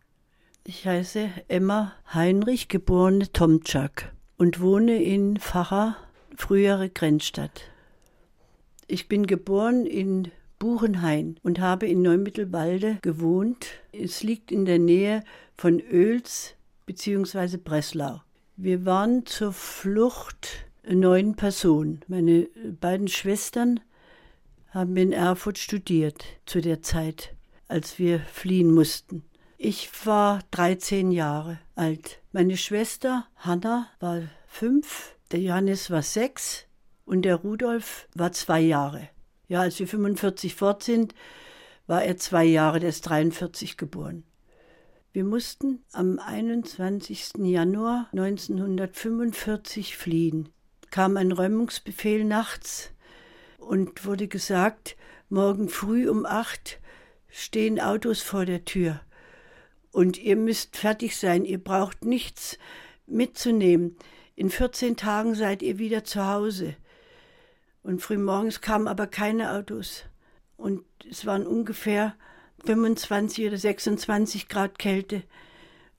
S7: Ich heiße Emma Heinrich, geborene Tomczak und wohne in Pfarrer, frühere Grenzstadt. Ich bin geboren in Buchenhain und habe in Neumittelwalde gewohnt. Es liegt in der Nähe von Oels beziehungsweise Breslau. Wir waren zur Flucht neun Personen. Meine beiden Schwestern haben in Erfurt studiert zu der Zeit, als wir fliehen mussten. Ich war 13 Jahre alt. Meine Schwester Hanna war fünf, der Johannes war sechs und der Rudolf war zwei Jahre. Ja, als wir 45 fort sind, war er zwei Jahre, der ist 43 geboren. Wir mussten am 21. Januar 1945 fliehen. Kam ein Räumungsbefehl nachts und wurde gesagt, morgen früh um acht stehen Autos vor der Tür und ihr müsst fertig sein, ihr braucht nichts mitzunehmen. In 14 Tagen seid ihr wieder zu Hause. Und frühmorgens kamen aber keine Autos. Und es waren ungefähr 25 oder 26 Grad Kälte.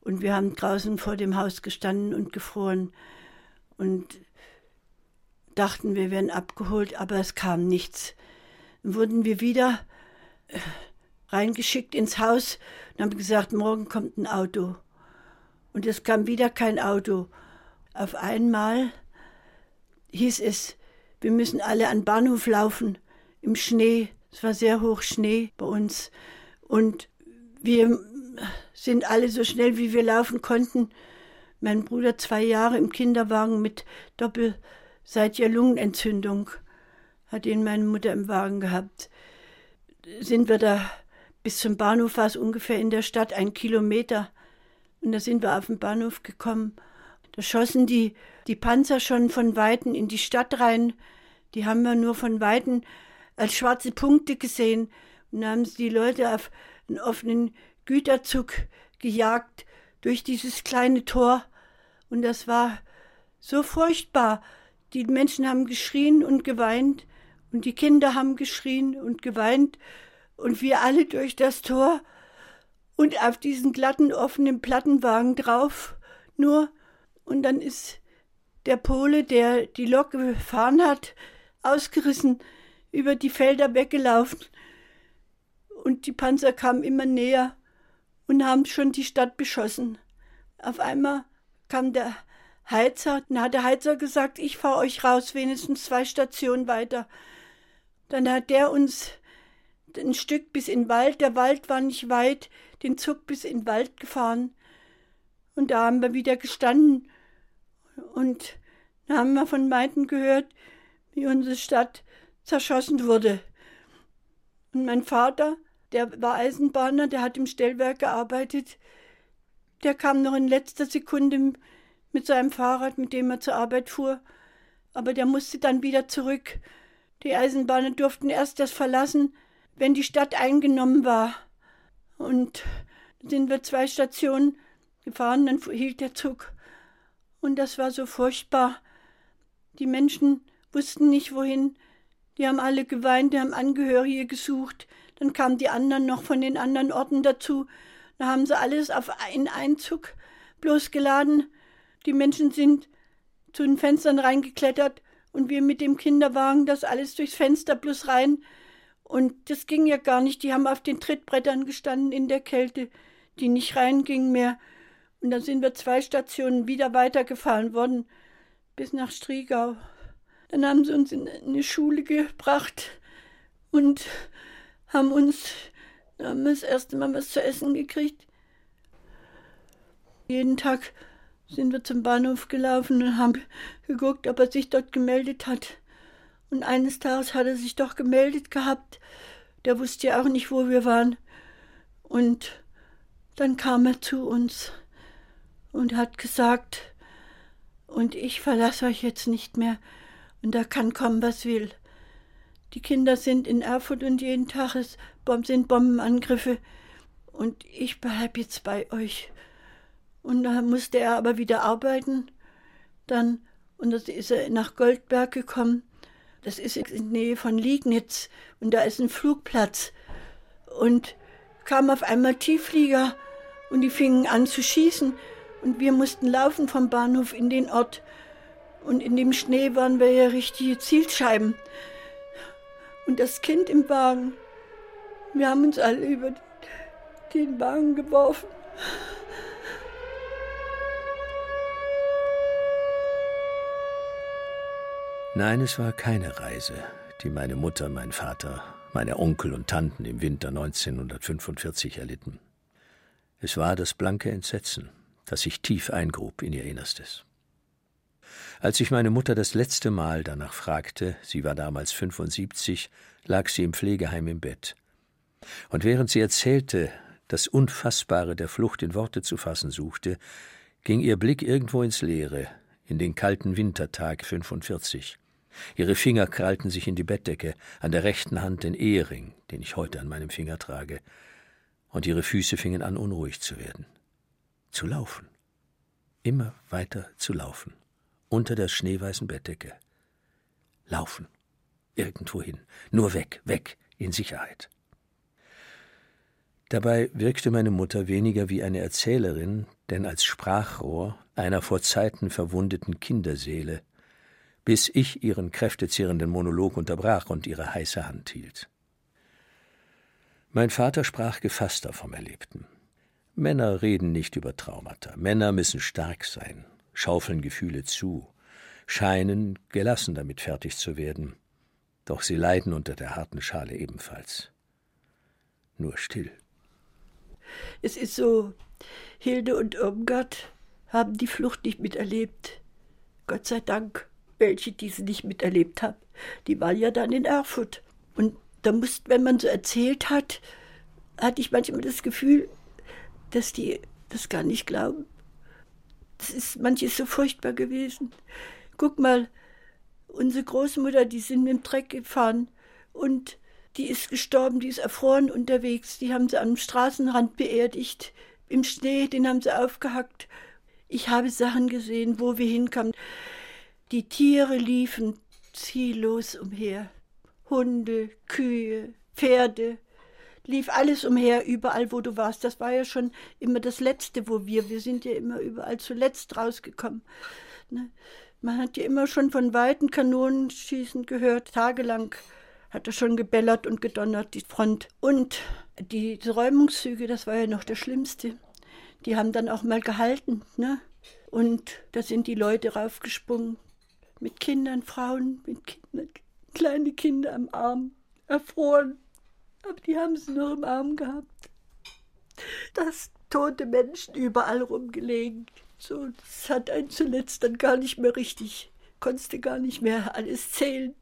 S7: Und wir haben draußen vor dem Haus gestanden und gefroren und dachten, wir wären abgeholt, aber es kam nichts. Dann wurden wir wieder äh, reingeschickt ins Haus und haben gesagt, morgen kommt ein Auto. Und es kam wieder kein Auto. Auf einmal hieß es, wir müssen alle an den Bahnhof laufen, im Schnee. Es war sehr hoch Schnee bei uns. Und wir sind alle so schnell, wie wir laufen konnten. Mein Bruder zwei Jahre im Kinderwagen mit doppelseitiger Lungenentzündung, hat ihn meine Mutter im Wagen gehabt. Sind wir da bis zum Bahnhof, war es ungefähr in der Stadt ein Kilometer. Und da sind wir auf den Bahnhof gekommen. Da schossen die, die Panzer schon von Weitem in die Stadt rein. Die haben wir nur von Weitem als schwarze Punkte gesehen. Und haben die Leute auf einen offenen Güterzug gejagt durch dieses kleine Tor. Und das war so furchtbar. Die Menschen haben geschrien und geweint und die Kinder haben geschrien und geweint und wir alle durch das Tor und auf diesen glatten offenen Plattenwagen drauf. Nur und dann ist der Pole, der die Lok gefahren hat, ausgerissen, über die Felder weggelaufen und die Panzer kamen immer näher und haben schon die Stadt beschossen. auf einmal kam der Heizer. Dann hat der Heizer gesagt, ich fahre euch raus, wenigstens zwei Stationen weiter. Dann hat der uns ein Stück bis in den Wald, der Wald war nicht weit, den Zug bis in den Wald gefahren. Und da haben wir wieder gestanden. Und da haben wir von Meinden gehört, wie unsere Stadt zerschossen wurde. Und mein Vater, der war Eisenbahner, der hat im Stellwerk gearbeitet, der kam noch in letzter Sekunde mit seinem Fahrrad, mit dem er zur Arbeit fuhr, aber der musste dann wieder zurück. Die Eisenbahner durften erst das verlassen, wenn die Stadt eingenommen war. Und sind wir zwei Stationen gefahren, dann hielt der Zug. Und das war so furchtbar. Die Menschen wussten nicht wohin. Die haben alle geweint, die haben Angehörige gesucht. Dann kamen die anderen noch von den anderen Orten dazu. Da haben sie alles auf einen Einzug bloß geladen. Die Menschen sind zu den Fenstern reingeklettert und wir mit dem Kinderwagen das alles durchs Fenster bloß rein. Und das ging ja gar nicht. Die haben auf den Trittbrettern gestanden in der Kälte, die nicht reingingen mehr. Und dann sind wir zwei Stationen wieder weitergefahren worden, bis nach Striegau. Dann haben sie uns in eine Schule gebracht und haben uns, haben das erste Mal was zu essen gekriegt. Jeden Tag sind wir zum Bahnhof gelaufen und haben geguckt, ob er sich dort gemeldet hat. Und eines Tages hat er sich doch gemeldet gehabt. Der wusste ja auch nicht, wo wir waren. Und dann kam er zu uns und hat gesagt, und ich verlasse euch jetzt nicht mehr, und da kann kommen, was will. Die Kinder sind in Erfurt und jeden Tag sind Bombenangriffe, und ich bleibe jetzt bei euch. Und da musste er aber wieder arbeiten. Dann, und dann ist er nach Goldberg gekommen. Das ist in der Nähe von Liegnitz. Und da ist ein Flugplatz. Und kam auf einmal Tiefflieger und die fingen an zu schießen. Und wir mussten laufen vom Bahnhof in den Ort. Und in dem Schnee waren wir ja richtige Zielscheiben. Und das Kind im Wagen. Wir haben uns alle über den Wagen geworfen.
S4: Nein, es war keine Reise, die meine Mutter, mein Vater, meine Onkel und Tanten im Winter 1945 erlitten. Es war das blanke Entsetzen, das sich tief eingrub in ihr Innerstes. Als ich meine Mutter das letzte Mal danach fragte, sie war damals 75, lag sie im Pflegeheim im Bett. Und während sie erzählte, das Unfassbare der Flucht in Worte zu fassen suchte, ging ihr Blick irgendwo ins Leere, in den kalten Wintertag 45. Ihre Finger krallten sich in die Bettdecke, an der rechten Hand den Ehering, den ich heute an meinem Finger trage, und ihre Füße fingen an unruhig zu werden. Zu laufen. Immer weiter zu laufen. Unter der schneeweißen Bettdecke. Laufen. Irgendwohin. Nur weg, weg, in Sicherheit. Dabei wirkte meine Mutter weniger wie eine Erzählerin, denn als Sprachrohr einer vor Zeiten verwundeten Kinderseele, bis ich ihren kräftezehrenden Monolog unterbrach und ihre heiße Hand hielt. Mein Vater sprach gefasster vom Erlebten. Männer reden nicht über Traumata. Männer müssen stark sein, schaufeln Gefühle zu, scheinen gelassen damit fertig zu werden. Doch sie leiden unter der harten Schale ebenfalls. Nur still.
S7: Es ist so, Hilde und Irmgard haben die Flucht nicht miterlebt. Gott sei Dank welche diese nicht miterlebt haben. Die waren ja dann in Erfurt. Und da musste, wenn man so erzählt hat, hatte ich manchmal das Gefühl, dass die das gar nicht glauben. Das ist manches so furchtbar gewesen. Guck mal, unsere Großmutter, die sind mit dem Dreck gefahren und die ist gestorben, die ist erfroren unterwegs. Die haben sie am Straßenrand beerdigt. Im Schnee, den haben sie aufgehackt. Ich habe Sachen gesehen, wo wir hinkamen. Die Tiere liefen ziellos umher. Hunde, Kühe, Pferde, lief alles umher, überall, wo du warst. Das war ja schon immer das Letzte, wo wir, wir sind ja immer überall zuletzt rausgekommen. Ne? Man hat ja immer schon von weiten Kanonenschießen gehört, tagelang hat er schon gebellert und gedonnert, die Front. Und die Räumungszüge, das war ja noch das Schlimmste. Die haben dann auch mal gehalten, ne? Und da sind die Leute raufgesprungen. Mit Kindern, Frauen, mit Kindern, kleine Kinder am Arm, erfroren. Aber die haben sie nur im Arm gehabt. Das tote Menschen überall rumgelegen. So, das hat einen zuletzt dann gar nicht mehr richtig, konntest gar nicht mehr alles zählen.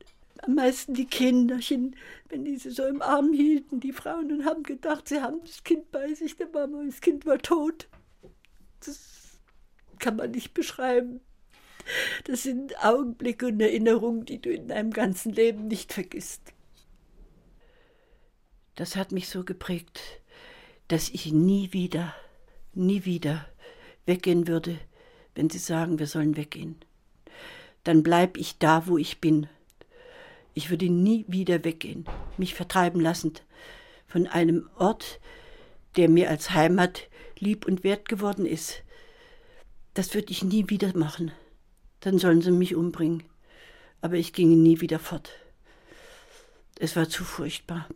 S7: Am meisten die Kinderchen, wenn die sie so im Arm hielten, die Frauen, und haben gedacht, sie haben das Kind bei sich, der Mama, das Kind war tot. Das kann man nicht beschreiben. Das sind Augenblicke und Erinnerungen, die du in deinem ganzen Leben nicht vergisst. Das hat mich so geprägt, dass ich nie wieder, nie wieder weggehen würde, wenn sie sagen, wir sollen weggehen. Dann bleib ich da, wo ich bin. Ich würde nie wieder weggehen, mich vertreiben lassen von einem Ort, der mir als Heimat lieb und wert geworden ist. Das würde ich nie wieder machen. Dann sollen sie mich umbringen. Aber ich ginge nie wieder fort. Es war zu furchtbar.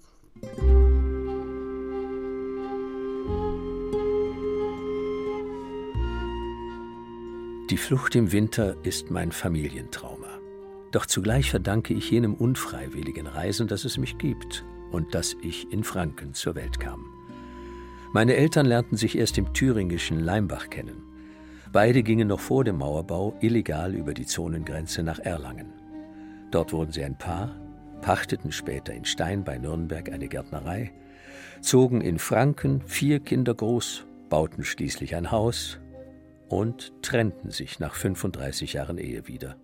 S4: Die Flucht im Winter ist mein Familientrauma. Doch zugleich verdanke ich jenem unfreiwilligen Reisen, dass es mich gibt und dass ich in Franken zur Welt kam. Meine Eltern lernten sich erst im thüringischen Leimbach kennen. Beide gingen noch vor dem Mauerbau illegal über die Zonengrenze nach Erlangen. Dort wurden sie ein Paar, pachteten später in Stein bei Nürnberg eine Gärtnerei, zogen in Franken vier Kinder groß, bauten schließlich ein Haus und trennten sich nach 35 Jahren Ehe wieder.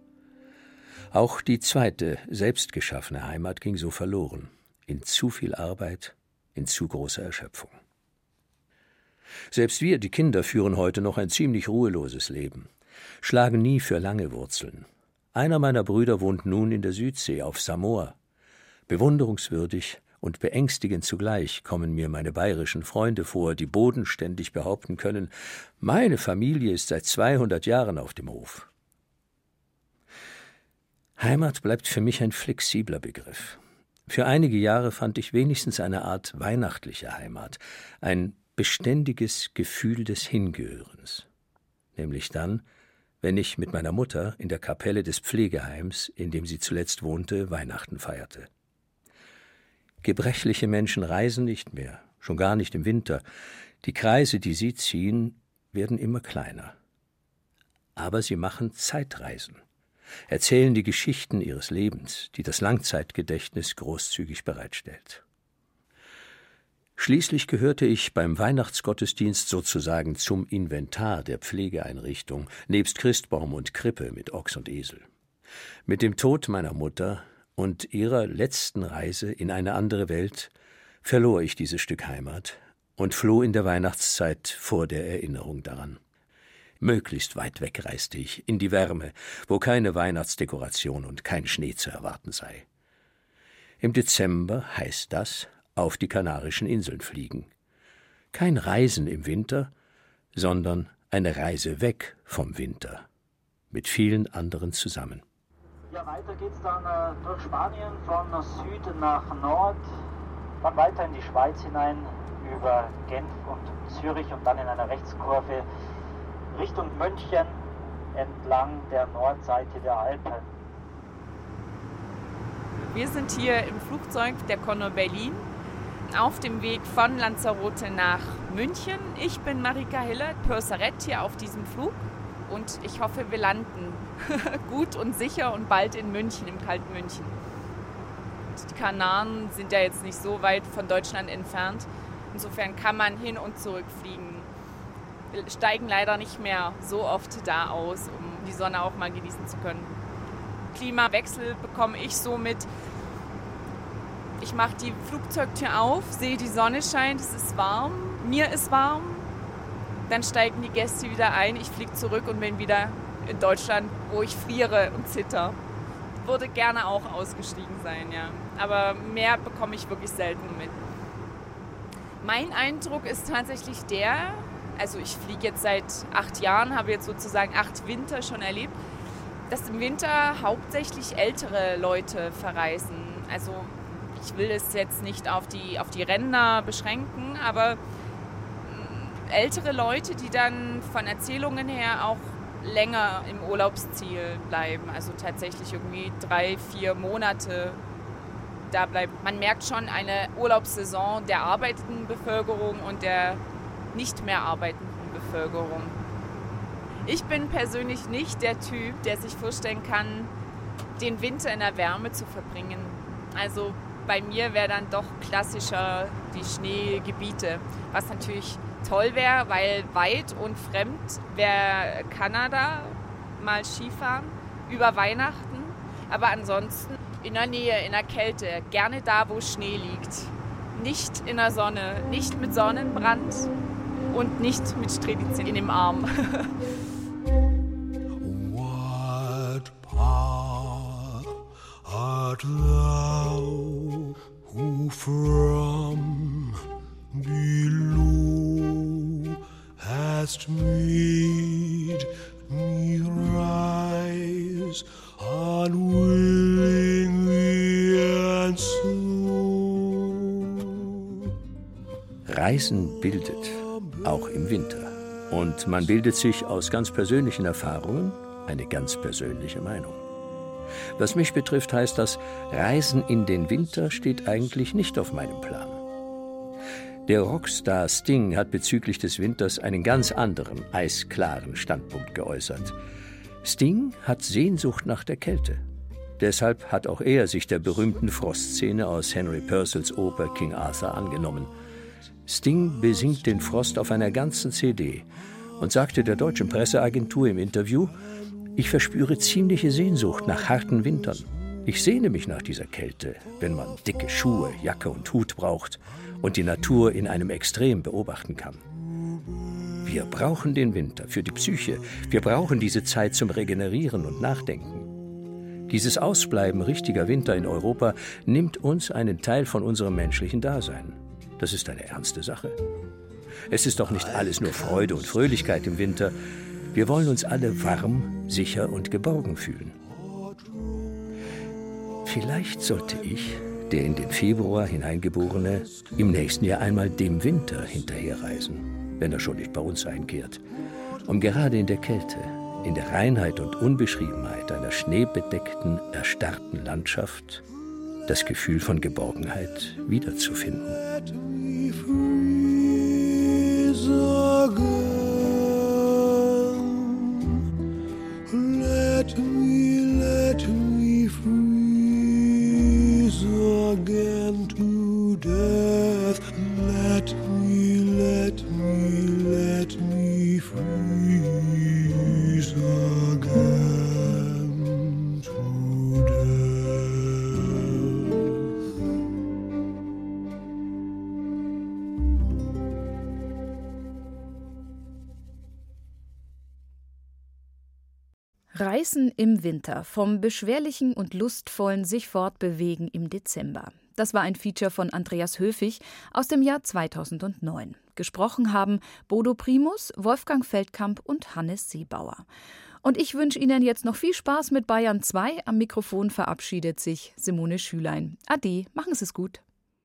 S4: Auch die zweite, selbstgeschaffene Heimat ging so verloren, in zu viel Arbeit, in zu großer Erschöpfung. Selbst wir, die Kinder, führen heute noch ein ziemlich ruheloses Leben, schlagen nie für lange Wurzeln. Einer meiner Brüder wohnt nun in der Südsee auf Samoa, Bewunderungswürdig und beängstigend zugleich kommen mir meine bayerischen Freunde vor, die bodenständig behaupten können, meine Familie ist seit 200 Jahren auf dem Hof. Heimat bleibt für mich ein flexibler Begriff. Für einige Jahre fand ich wenigstens eine Art weihnachtliche Heimat, ein beständiges Gefühl des Hingehörens. Nämlich dann, wenn ich mit meiner Mutter in der Kapelle des Pflegeheims, in dem sie zuletzt wohnte, Weihnachten feierte. Gebrechliche Menschen reisen nicht mehr, schon gar nicht im Winter. Die Kreise, die sie ziehen, werden immer kleiner. Aber sie machen Zeitreisen, erzählen die Geschichten ihres Lebens, die das Langzeitgedächtnis großzügig bereitstellt. Schließlich gehörte ich beim Weihnachtsgottesdienst sozusagen zum Inventar der Pflegeeinrichtung, nebst Christbaum und Krippe mit Ochs und Esel. Mit dem Tod meiner Mutter und ihrer letzten Reise in eine andere Welt verlor ich dieses Stück Heimat und floh in der Weihnachtszeit vor der Erinnerung daran. Möglichst weit weg reiste ich, in die Wärme, wo keine Weihnachtsdekoration und kein Schnee zu erwarten sei. Im Dezember heißt das auf die Kanarischen Inseln fliegen. Kein Reisen im Winter, sondern eine Reise weg vom Winter, mit vielen anderen zusammen.
S20: Ja, weiter geht's dann äh, durch Spanien von Süd nach Nord, dann weiter in die Schweiz hinein, über Genf und Zürich und dann in einer Rechtskurve Richtung München entlang der Nordseite der Alpen.
S22: Wir sind hier im Flugzeug der Conor Berlin auf dem Weg von Lanzarote nach München. Ich bin Marika Hiller, Purserett hier auf diesem Flug und ich hoffe, wir landen gut und sicher und bald in München, im kalten München. Die Kanaren sind ja jetzt nicht so weit von Deutschland entfernt. Insofern kann man hin und zurück fliegen. Wir steigen leider nicht mehr so oft da aus, um die Sonne auch mal genießen zu können. Klimawechsel bekomme ich so mit. Ich mache die Flugzeugtür auf, sehe die Sonne scheint, es ist warm, mir ist warm. Dann steigen die Gäste wieder ein, ich fliege zurück und bin wieder in Deutschland, wo ich friere und zitter. Würde gerne auch ausgestiegen sein, ja. Aber mehr bekomme ich wirklich selten mit. Mein Eindruck ist tatsächlich der, also ich fliege jetzt seit acht Jahren, habe jetzt sozusagen acht Winter schon erlebt, dass im Winter hauptsächlich ältere Leute verreisen. Also ich will es jetzt nicht auf die, auf die Ränder beschränken, aber ältere Leute, die dann von Erzählungen her auch länger im Urlaubsziel bleiben. Also tatsächlich irgendwie drei, vier Monate da bleiben. Man merkt schon eine Urlaubssaison der arbeitenden Bevölkerung und der nicht mehr arbeitenden Bevölkerung. Ich bin persönlich nicht der Typ, der sich vorstellen kann, den Winter in der Wärme zu verbringen. Also bei mir wäre dann doch klassischer die Schneegebiete, was natürlich toll wäre, weil weit und fremd wäre Kanada mal Skifahren über Weihnachten. Aber ansonsten in der Nähe, in der Kälte, gerne da, wo Schnee liegt. Nicht in der Sonne, nicht mit Sonnenbrand und nicht mit Strählitzen in dem Arm.
S23: What path art thou who from below hast made me rise unwillingly and so?
S4: Reisen bildet, auch im Winter. Und man bildet sich aus ganz persönlichen Erfahrungen eine ganz persönliche Meinung. Was mich betrifft, heißt das, Reisen in den Winter steht eigentlich nicht auf meinem Plan. Der Rockstar Sting hat bezüglich des Winters einen ganz anderen, eisklaren Standpunkt geäußert. Sting hat Sehnsucht nach der Kälte. Deshalb hat auch er sich der berühmten Frostszene aus Henry Purcells Oper King Arthur angenommen. Sting besingt den Frost auf einer ganzen CD und sagte der deutschen Presseagentur im Interview, ich verspüre ziemliche Sehnsucht nach harten Wintern. Ich sehne mich nach dieser Kälte, wenn man dicke Schuhe, Jacke und Hut braucht und die Natur in einem Extrem beobachten kann. Wir brauchen den Winter für die Psyche. Wir brauchen diese Zeit zum Regenerieren und Nachdenken. Dieses Ausbleiben richtiger Winter in Europa nimmt uns einen Teil von unserem menschlichen Dasein. Das ist eine ernste Sache. Es ist doch nicht alles nur Freude und Fröhlichkeit im Winter. Wir wollen uns alle warm, sicher und geborgen fühlen. Vielleicht sollte ich, der in den Februar hineingeborene, im nächsten Jahr einmal dem Winter hinterherreisen, wenn er schon nicht bei uns einkehrt, um gerade in der Kälte, in der Reinheit und Unbeschriebenheit einer schneebedeckten, erstarrten Landschaft das Gefühl von Geborgenheit wiederzufinden.
S23: Let me, again to death. Let me, let me, let me freeze
S24: Reisen im Winter, vom beschwerlichen und lustvollen sich fortbewegen im Dezember. Das war ein Feature von Andreas Höfig aus dem Jahr 2009. Gesprochen haben Bodo Primus, Wolfgang Feldkamp und Hannes Seebauer. Und ich wünsche Ihnen jetzt noch viel Spaß mit Bayern 2. Am Mikrofon verabschiedet sich Simone Schülein. Ade, machen Sie es gut.